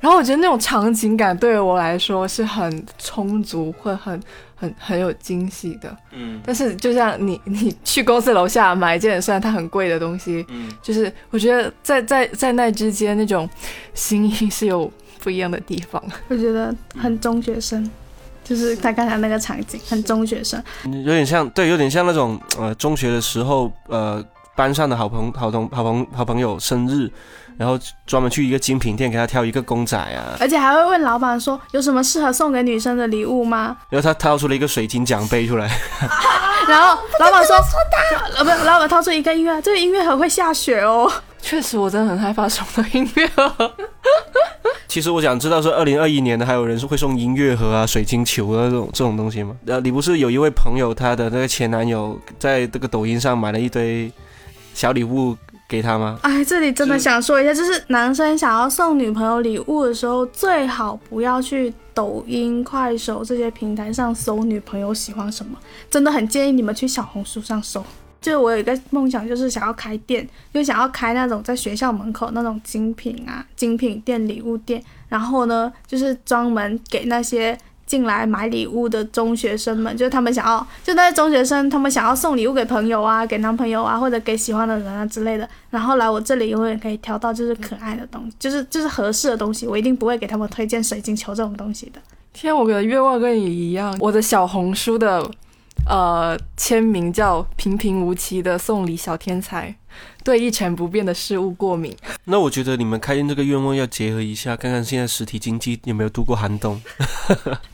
C: 然后我觉得那种场景感对于我来说是很充足，会很很很有惊喜的。嗯。但是就像你 [laughs] 你去公司楼下买一件虽然它很贵的东西，嗯，就是我觉得在在在那之间那种心意是有不一样的地方。
D: 我觉得很中学生。就是他刚才那个场景，很中学生，
B: 有点像，对，有点像那种呃，中学的时候，呃，班上的好朋好同好朋好朋友生日，然后专门去一个精品店给他挑一个公仔啊，
D: 而且还会问老板说有什么适合送给女生的礼物吗？
B: 然后他掏出了一个水晶奖杯出来，[laughs]
D: 然后老板说，老板，老板掏出一个音乐，这个音乐盒会下雪哦。
C: 确实，我真的很害怕送的音乐盒。
B: 其实我想知道，说二零二一年的还有人是会送音乐盒啊、水晶球啊这种这种东西吗？呃，你不是有一位朋友，他的那个前男友在这个抖音上买了一堆小礼物给他吗？
D: 哎，这里真的想说一下，就是男生想要送女朋友礼物的时候，最好不要去抖音、快手这些平台上搜女朋友喜欢什么，真的很建议你们去小红书上搜。就是我有一个梦想，就是想要开店，就想要开那种在学校门口那种精品啊、精品店、礼物店。然后呢，就是专门给那些进来买礼物的中学生们，就是他们想要，就那些中学生，他们想要送礼物给朋友啊、给男朋友啊，或者给喜欢的人啊之类的。然后来我这里永远可以挑到就是可爱的东西，就是就是合适的东西。我一定不会给他们推荐水晶球这种东西的。
C: 天，我的愿望跟你一样，我的小红书的。呃，签名叫“平平无奇的送礼小天才”，对一成不变的事物过敏。[laughs]
B: 那我觉得你们开店这个愿望要结合一下，看看现在实体经济有没有度过寒冬。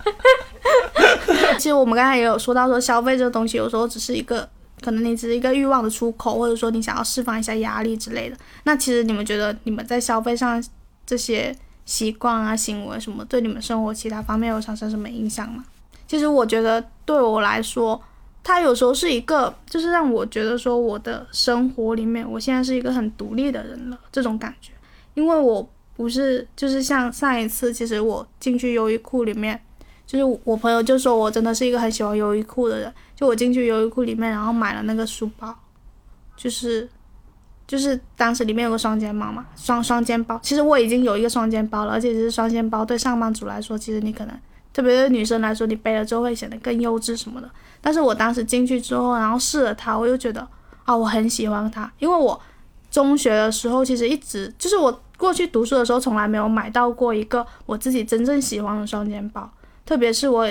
B: [laughs]
D: 其实我们刚才也有说到，说消费这个东西有时候只是一个，可能你只是一个欲望的出口，或者说你想要释放一下压力之类的。那其实你们觉得你们在消费上这些习惯啊、行为什么，对你们生活其他方面有产生什么影响吗？其实我觉得对我来说，它有时候是一个，就是让我觉得说我的生活里面，我现在是一个很独立的人了这种感觉。因为我不是，就是像上一次，其实我进去优衣库里面，就是我朋友就说我真的是一个很喜欢优衣库的人。就我进去优衣库里面，然后买了那个书包，就是就是当时里面有个双肩包嘛，双双肩包。其实我已经有一个双肩包了，而且是双肩包，对上班族来说，其实你可能。特别是女生来说，你背了之后会显得更幼稚什么的。但是我当时进去之后，然后试了它，我又觉得啊，我很喜欢它。因为我中学的时候其实一直就是我过去读书的时候，从来没有买到过一个我自己真正喜欢的双肩包。特别是我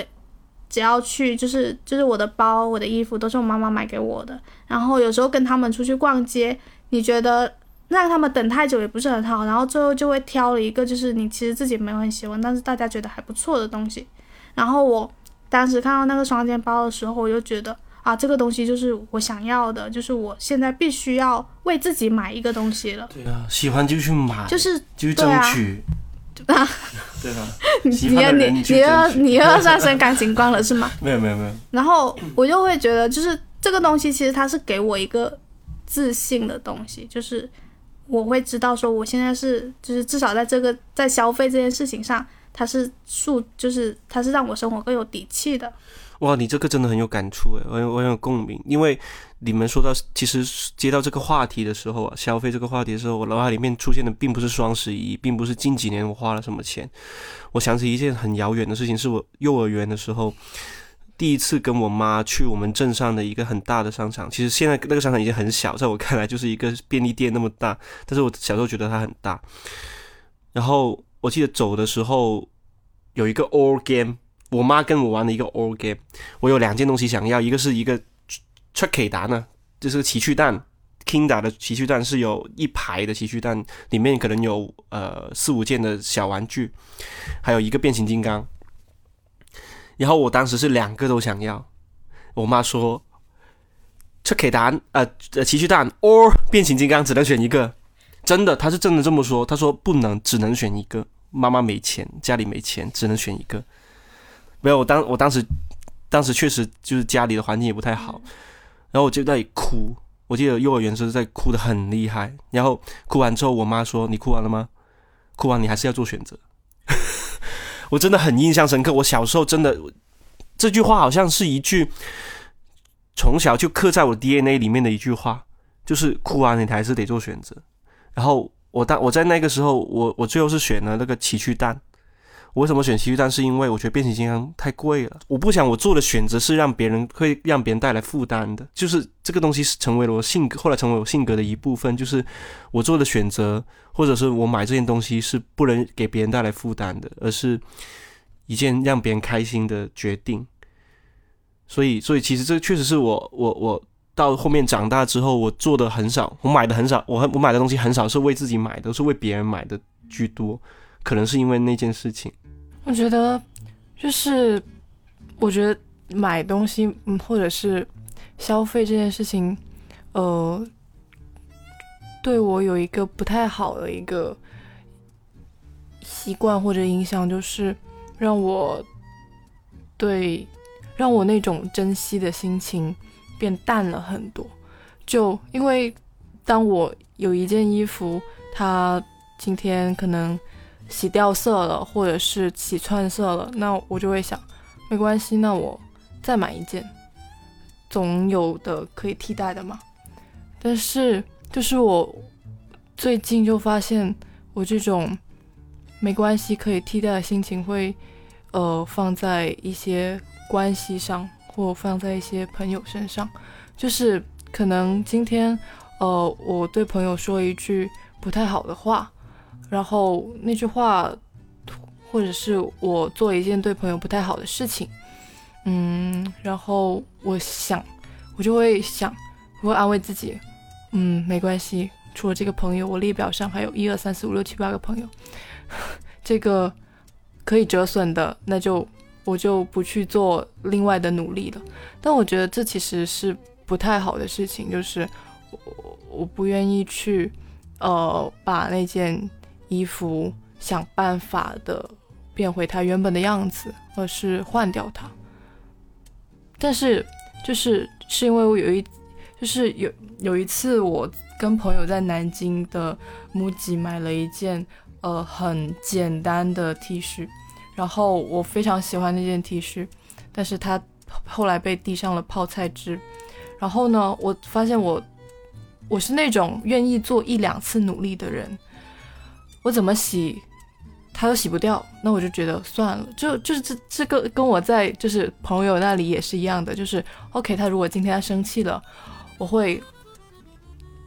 D: 只要去，就是就是我的包、我的衣服都是我妈妈买给我的。然后有时候跟他们出去逛街，你觉得让他们等太久也不是很好，然后最后就会挑了一个就是你其实自己没有很喜欢，但是大家觉得还不错的东西。然后我当时看到那个双肩包的时候，我就觉得啊，这个东西就是我想要的，就是我现在必须要为自己买一个东西了。
B: 对啊，喜欢就去买，
D: 就是
B: 就去争取，
D: 啊，
B: 对 [laughs] 吧？
D: 你你你你要你又要上升感情观了是吗？
B: 没有没有没有。
D: 然后我就会觉得，就是这个东西其实它是给我一个自信的东西，就是我会知道说我现在是，就是至少在这个在消费这件事情上。它是树，就是它是让我生活更有底气的。
B: 哇，你这个真的很有感触诶，我有我有共鸣。因为你们说到，其实接到这个话题的时候啊，消费这个话题的时候，我脑海里面出现的并不是双十一，并不是近几年我花了什么钱。我想起一件很遥远的事情，是我幼儿园的时候，第一次跟我妈去我们镇上的一个很大的商场。其实现在那个商场已经很小，在我看来就是一个便利店那么大，但是我小时候觉得它很大。然后。我记得走的时候有一个 all game，我妈跟我玩的一个 all game。我有两件东西想要，一个是一个 tricky 达呢，就是个奇趣蛋，Kinda 的奇趣蛋是有一排的奇趣蛋，里面可能有呃四五件的小玩具，还有一个变形金刚。然后我当时是两个都想要，我妈说 tricky 蛋呃呃奇趣蛋 or 变形金刚只能选一个。真的，他是真的这么说。他说不能，只能选一个。妈妈没钱，家里没钱，只能选一个。没有，我当我当时，当时确实就是家里的环境也不太好，然后我就在哭。我记得幼儿园时候在哭的很厉害。然后哭完之后，我妈说：“你哭完了吗？哭完你还是要做选择。”我真的很印象深刻。我小时候真的这句话好像是一句从小就刻在我 DNA 里面的一句话，就是哭完你还是得做选择。然后我当我在那个时候，我我最后是选了那个奇趣蛋。我为什么选奇趣蛋？是因为我觉得变形金刚太贵了，我不想我做的选择是让别人会让别人带来负担的。就是这个东西是成为了我性格，后来成为我性格的一部分。就是我做的选择，或者是我买这件东西是不能给别人带来负担的，而是一件让别人开心的决定。所以，所以其实这确实是我我我到后面长大之后，我做的很少，我买的很少，我我买的东西很少是为自己买的，是为别人买的居多。可能是因为那件事情。
C: 我觉得，就是我觉得买东西，或者是消费这件事情，呃，对我有一个不太好的一个习惯或者影响，就是让我对让我那种珍惜的心情变淡了很多。就因为当我有一件衣服，它今天可能。洗掉色了，或者是起串色了，那我就会想，没关系，那我再买一件，总有的可以替代的嘛。但是，就是我最近就发现，我这种没关系可以替代的心情会，呃，放在一些关系上，或放在一些朋友身上。就是可能今天，呃，我对朋友说一句不太好的话。然后那句话，或者是我做一件对朋友不太好的事情，嗯，然后我想，我就会想，我会安慰自己，嗯，没关系，除了这个朋友，我列表上还有一二三四五六七八个朋友，[laughs] 这个可以折损的，那就我就不去做另外的努力了。但我觉得这其实是不太好的事情，就是我我不愿意去，呃，把那件。衣服想办法的变回它原本的样子，而是换掉它。但是就是是因为我有一，就是有有一次我跟朋友在南京的 MUJI 买了一件呃很简单的 T 恤，然后我非常喜欢那件 T 恤，但是它后来被滴上了泡菜汁。然后呢，我发现我我是那种愿意做一两次努力的人。我怎么洗，它都洗不掉，那我就觉得算了，就就是这这个跟我在就是朋友那里也是一样的，就是 OK，他如果今天他生气了，我会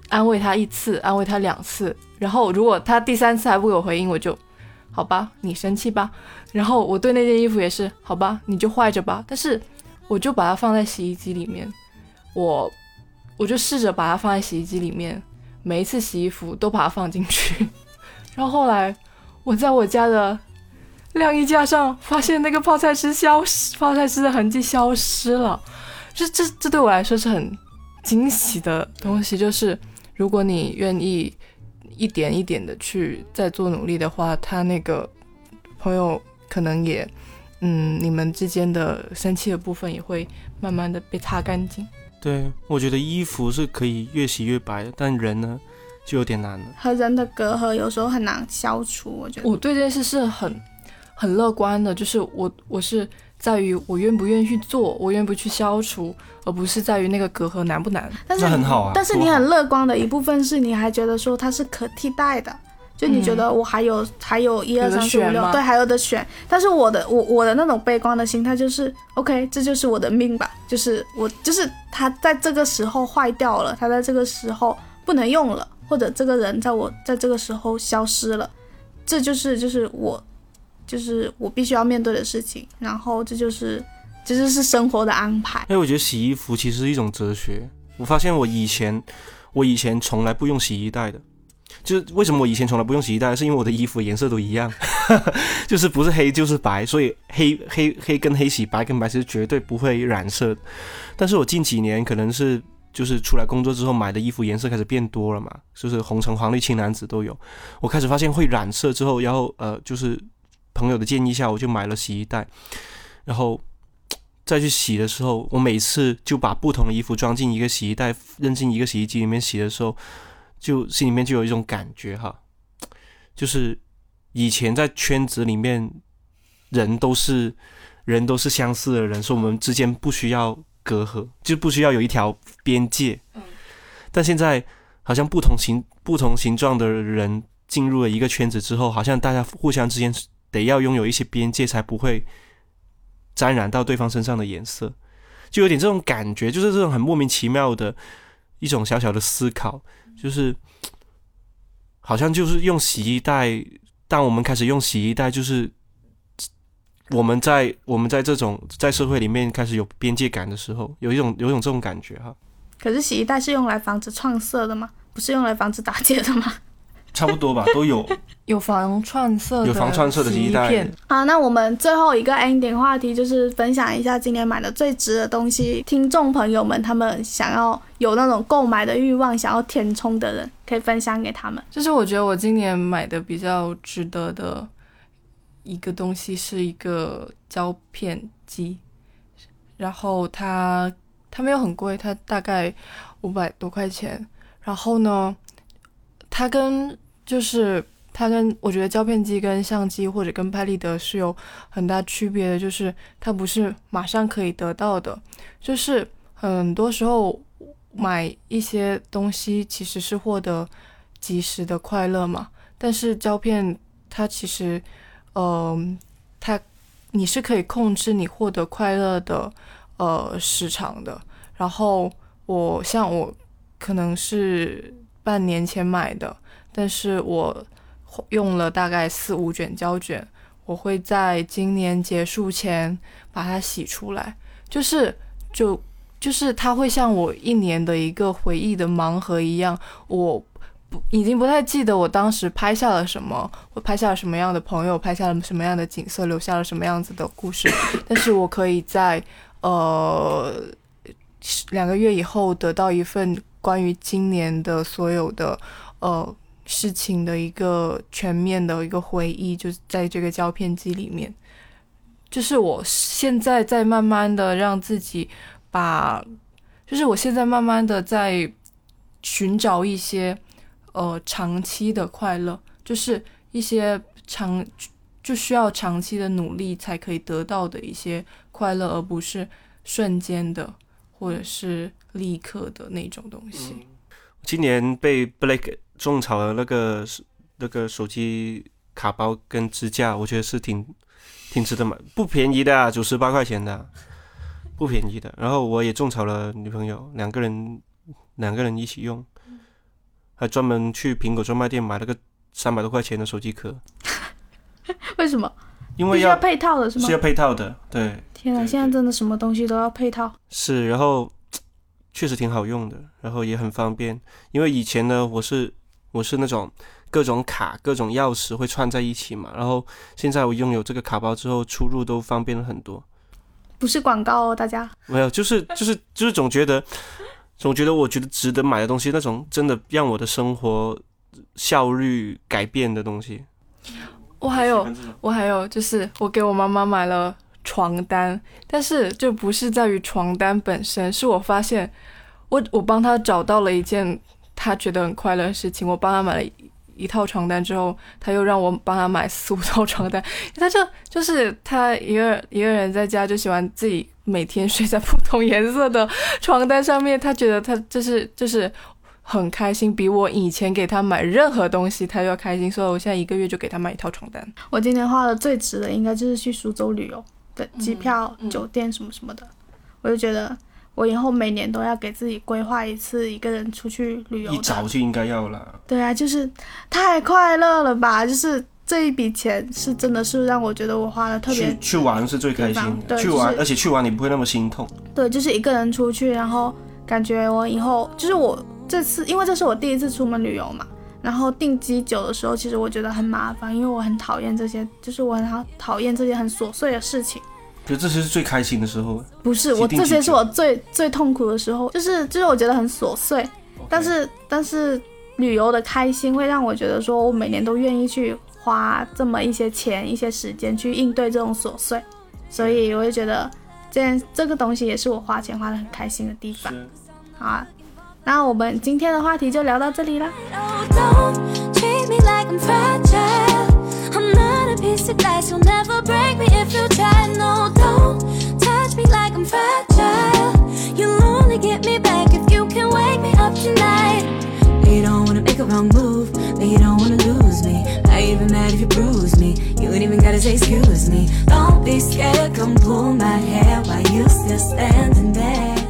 C: 安慰他一次，安慰他两次，然后如果他第三次还不给我回应，我就好吧，你生气吧。然后我对那件衣服也是好吧，你就坏着吧。但是我就把它放在洗衣机里面，我我就试着把它放在洗衣机里面，每一次洗衣服都把它放进去。然后后来，我在我家的晾衣架上发现那个泡菜汁消失，泡菜汁的痕迹消失了。这这这对我来说是很惊喜的东西。就是如果你愿意一点一点的去再做努力的话，他那个朋友可能也，嗯，你们之间的生气的部分也会慢慢的被擦干净。
B: 对，我觉得衣服是可以越洗越白的，但人呢？就有点难了，
D: 和人的隔阂有时候很难消除。我觉得
C: 我对这件事是很很乐观的，就是我我是在于我愿不愿意去做，我愿不去消除，而不是在于那个隔阂难不难。
D: 但是
B: 很好啊。
D: 但是你很乐观的一部分是，你还觉得说它是可替代的，就你觉得我还有还有一二三四五六，对，还有的选。但是我的我我的那种悲观的心态就是 OK，这就是我的命吧，就是我就是它在这个时候坏掉了，它在这个时候不能用了。或者这个人在我在这个时候消失了，这就是就是我，就是我必须要面对的事情。然后这就是这就是生活的安排。
B: 哎，我觉得洗衣服其实是一种哲学。我发现我以前我以前从来不用洗衣袋的，就是为什么我以前从来不用洗衣袋？是因为我的衣服颜色都一样，[laughs] 就是不是黑就是白，所以黑黑黑跟黑洗，白跟白其实绝对不会染色。但是我近几年可能是。就是出来工作之后买的衣服颜色开始变多了嘛，就是红橙黄绿青蓝紫都有。我开始发现会染色之后，然后呃，就是朋友的建议下，我就买了洗衣袋，然后再去洗的时候，我每次就把不同的衣服装进一个洗衣袋，扔进一个洗衣机里面洗的时候，就心里面就有一种感觉哈，就是以前在圈子里面人都是人都是相似的人，说我们之间不需要。隔阂就不需要有一条边界，嗯，但现在好像不同形不同形状的人进入了一个圈子之后，好像大家互相之间得要拥有一些边界，才不会沾染到对方身上的颜色，就有点这种感觉，就是这种很莫名其妙的一种小小的思考，就是好像就是用洗衣袋，当我们开始用洗衣袋，就是我们在我们在这种在社会里面开始有边界感的时候，有一种有一种这种感觉哈。
D: 可是洗衣袋是用来防止创色的吗？不是用来防止打结的吗？
B: 差不多吧，[laughs] 都有
C: 有防串色，
B: 有防串色的洗衣袋。
D: 好，那我们最后一个 ending 话题就是分享一下今年买的最值的东西。听众朋友们，他们想要有那种购买的欲望，想要填充的人，可以分享给他们。
C: 就是我觉得我今年买的比较值得的一个东西是一个胶片机，然后它它没有很贵，它大概五百多块钱。然后呢，它跟就是它跟我觉得胶片机跟相机或者跟拍立得是有很大区别的，就是它不是马上可以得到的，就是很多时候买一些东西其实是获得及时的快乐嘛，但是胶片它其实，嗯，它你是可以控制你获得快乐的呃时长的。然后我像我可能是半年前买的。但是我用了大概四五卷胶卷，我会在今年结束前把它洗出来，就是就就是它会像我一年的一个回忆的盲盒一样，我已经不太记得我当时拍下了什么，我拍下了什么样的朋友，拍下了什么样的景色，留下了什么样子的故事，[laughs] 但是我可以在呃两个月以后得到一份关于今年的所有的呃。事情的一个全面的一个回忆，就是在这个胶片机里面。就是我现在在慢慢的让自己把，就是我现在慢慢的在寻找一些呃长期的快乐，就是一些长就需要长期的努力才可以得到的一些快乐，而不是瞬间的或者是立刻的那种东西。
B: 今年被 Blake。种草了那个那个手机卡包跟支架，我觉得是挺挺值得买，不便宜的，九十八块钱的，不便宜的。然后我也种草了女朋友，两个人两个人一起用，还专门去苹果专卖店买了个三百多块钱的手机壳。[laughs]
D: 为什么？
B: 因为
D: 要配套的是吗？
B: 是要配套的，对。
D: 天啊，现在真的什么东西都要配套。
B: 是，然后 [tsk] 确实挺好用的，然后也很方便。因为以前呢，我是。我是那种各种卡、各种钥匙会串在一起嘛，然后现在我拥有这个卡包之后，出入都方便了很多。
D: 不是广告哦，大家
B: 没有，就是 [laughs] 就是就是总觉得，总觉得我觉得值得买的东西，那种真的让我的生活效率改变的东西。
C: 我还有，我还有，就是我给我妈妈买了床单，但是就不是在于床单本身，是我发现我我帮她找到了一件。她觉得很快乐的事情，我帮她买了一套床单之后，他又让我帮他买四五套床单。[laughs] 他就就是他一个一个人在家就喜欢自己每天睡在不同颜色的床单上面，他觉得他就是就是很开心，比我以前给他买任何东西他要开心。所以我现在一个月就给他买一套床单。
D: 我今年花的最值的应该就是去苏州旅游的机票、酒店什么什么的，我就觉得。我以后每年都要给自己规划一次一个人出去旅游。
B: 一早就应该要了。
D: 对啊，就是太快乐了吧！就是这一笔钱是真的是让我觉得我花的特别。
B: 去去玩是最开心的，去玩，而且去玩你不会那么心痛。
D: 对，就是一个人出去，然后感觉我以后就是我这次，因为这是我第一次出门旅游嘛，然后订机酒的时候，其实我觉得很麻烦，因为我很讨厌这些，就是我很讨讨厌这些很琐碎的事情。
B: 就这些是最开心的时候，
D: 不是我这些是我最最痛苦的时候，就是就是我觉得很琐碎，但是但是旅游的开心会让我觉得说我每年都愿意去花这么一些钱一些时间去应对这种琐碎，所以我就觉得这件这个东西也是我花钱花的很开心的地方。好，那我们今天的话题就聊到这里了。piece of glass, you'll never break me if you try. No, don't touch me like I'm fragile. You'll only get me back if you can wake me up tonight. You don't wanna make a wrong move
E: but you don't wanna lose me. I even mad if you bruise me. You ain't even gotta say excuse me. Don't be scared, come pull my hair while you still standing there.